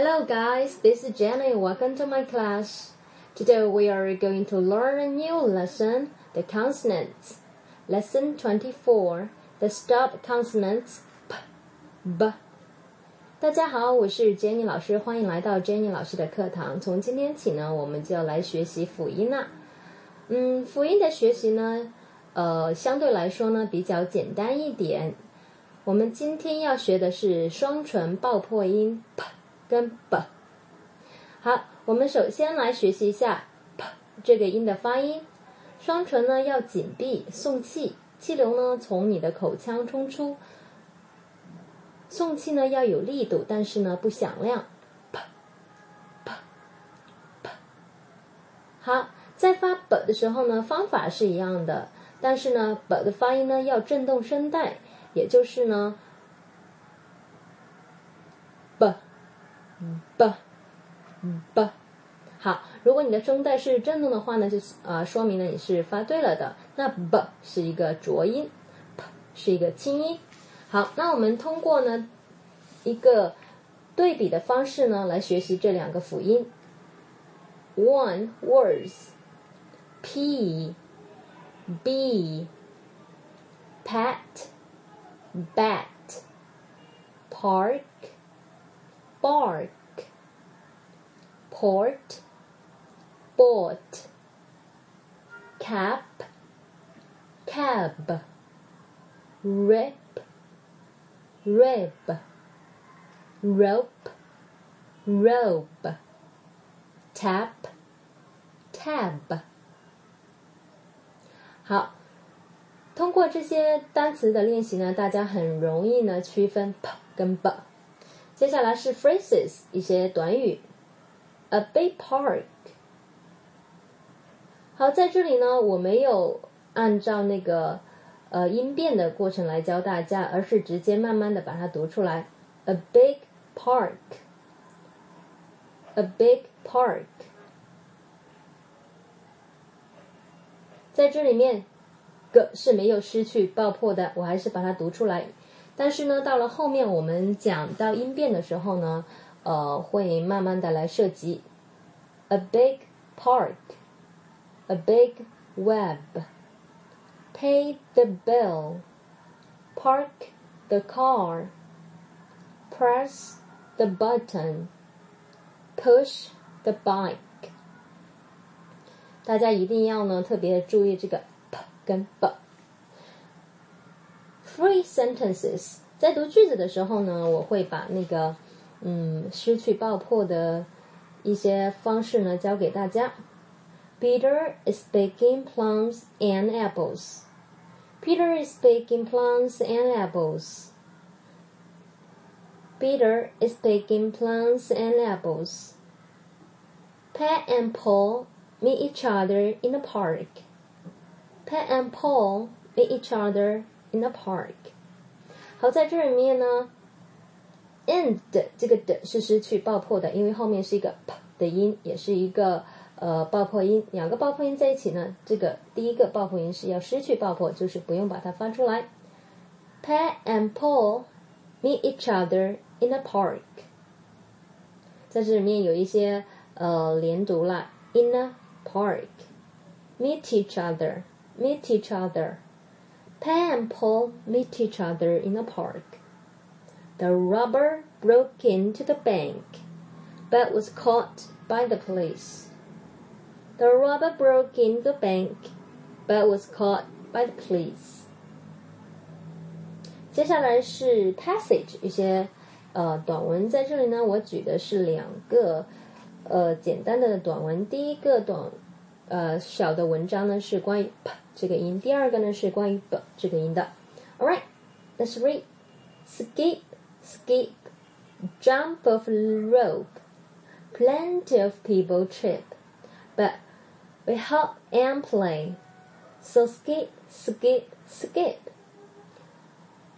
Hello guys, this is Jenny. Welcome to my class. Today we are going to learn a new lesson, the consonants. Lesson 24, the stop consonants p, b. 大家好，我是 Jenny 老师，欢迎来到 Jenny 老师的课堂。从今天起呢，我们就要来学习辅音啦。嗯，辅音的学习呢，呃，相对来说呢比较简单一点。我们今天要学的是双唇爆破音 p 跟 b。好，我们首先来学习一下 p 这个音的发音。双唇呢要紧闭，送气，气流呢从你的口腔冲出。送气呢要有力度，但是呢不响亮。p p p。好，在发 b 的时候呢，方法是一样的，但是呢 b 的发音呢要震动声带。也就是呢，b b b，好，如果你的声带是振动的话呢，就呃说明了你是发对了的。那 b 是一个浊音，p 是一个清音。好，那我们通过呢一个对比的方式呢来学习这两个辅音。One words p b pat。bat, park, bark, port, boat, cap, cab, rip, rib, rope, robe, tap, tab. 好，通过这些单词的练习呢，大家很容易呢区分 p 跟 b。接下来是 phrases 一些短语，a big park。好，在这里呢，我没有按照那个呃音变的过程来教大家，而是直接慢慢的把它读出来，a big park，a big park。在这里面。个是没有失去爆破的，我还是把它读出来。但是呢，到了后面我们讲到音变的时候呢，呃，会慢慢的来涉及。A big park, a big web, pay the bill, park the car, press the button, push the bike。大家一定要呢特别注意这个。跟 b。 Free sentences，在读句子的时候呢，我会把那个嗯失去爆破的一些方式呢教给大家。Peter is baking plums and apples. Peter is baking plums and apples. Peter is baking plums and apples. Pat and Paul meet each other in the park. Pat and Paul meet each other in a park。好，在这里面呢，end 这个的是失去爆破的，因为后面是一个 p 的音，也是一个呃爆破音。两个爆破音在一起呢，这个第一个爆破音是要失去爆破，就是不用把它发出来。Pat and Paul meet each other in a park。在这里面有一些呃连读啦，in a park，meet each other。meet each other. Pat and Paul meet each other in a park. The robber broke into the bank, but was caught by the police. The robber broke into the bank, but was caught by the police. 接下来是 passage 一些呃短文，在这里呢，我举的是两个呃简单的短文。第一个短 呃小的文章呢是关于 p 这个音，第二个呢是关于 b 这个音的。All right, let's read. Skip, skip, jump off rope. Plenty of people trip, but we hop and play. So skip, skip, skip.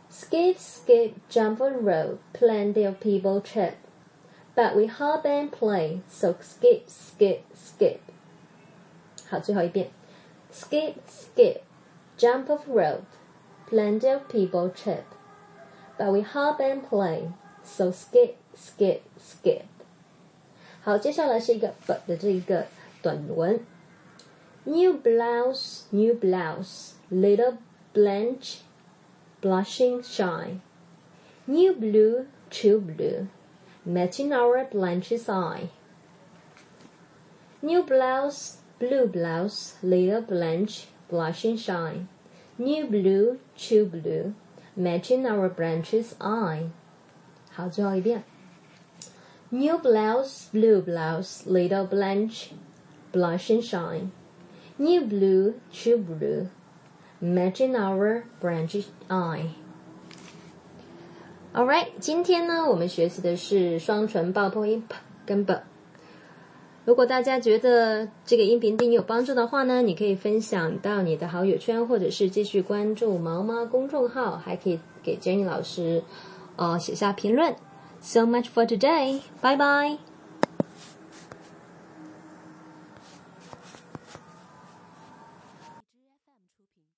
Skip, skip, jump on rope. Plenty of people trip, but we hop and play. So skip, skip, skip. 好，最后一遍。Skip, skip, jump off rope. Plenty of people trip. But we hop and play. So skip, skip, skip. 好，接下来是一个 but 的这一个短文。New blouse, new blouse, little Blanche, blushing shy. New blue, true blue, matching our Blanche's eye. New blouse, blue blouse, little Blanche, blushing shy. New blue, true blue, matching our Blanche's eye. 好，最后一遍。New blouse, blue blouse, little Blanche, blush and shine. New blue, true blue, matching our Blanche's eye. Alright，今天呢，我们学习的是双唇爆破音 p 跟 b。 如果大家觉得这个音频对你有帮助的话呢，你可以分享到你的好友圈，或者是继续关注毛毛公众号，还可以给 Jenny 老师呃写下评论。So much for today. 拜拜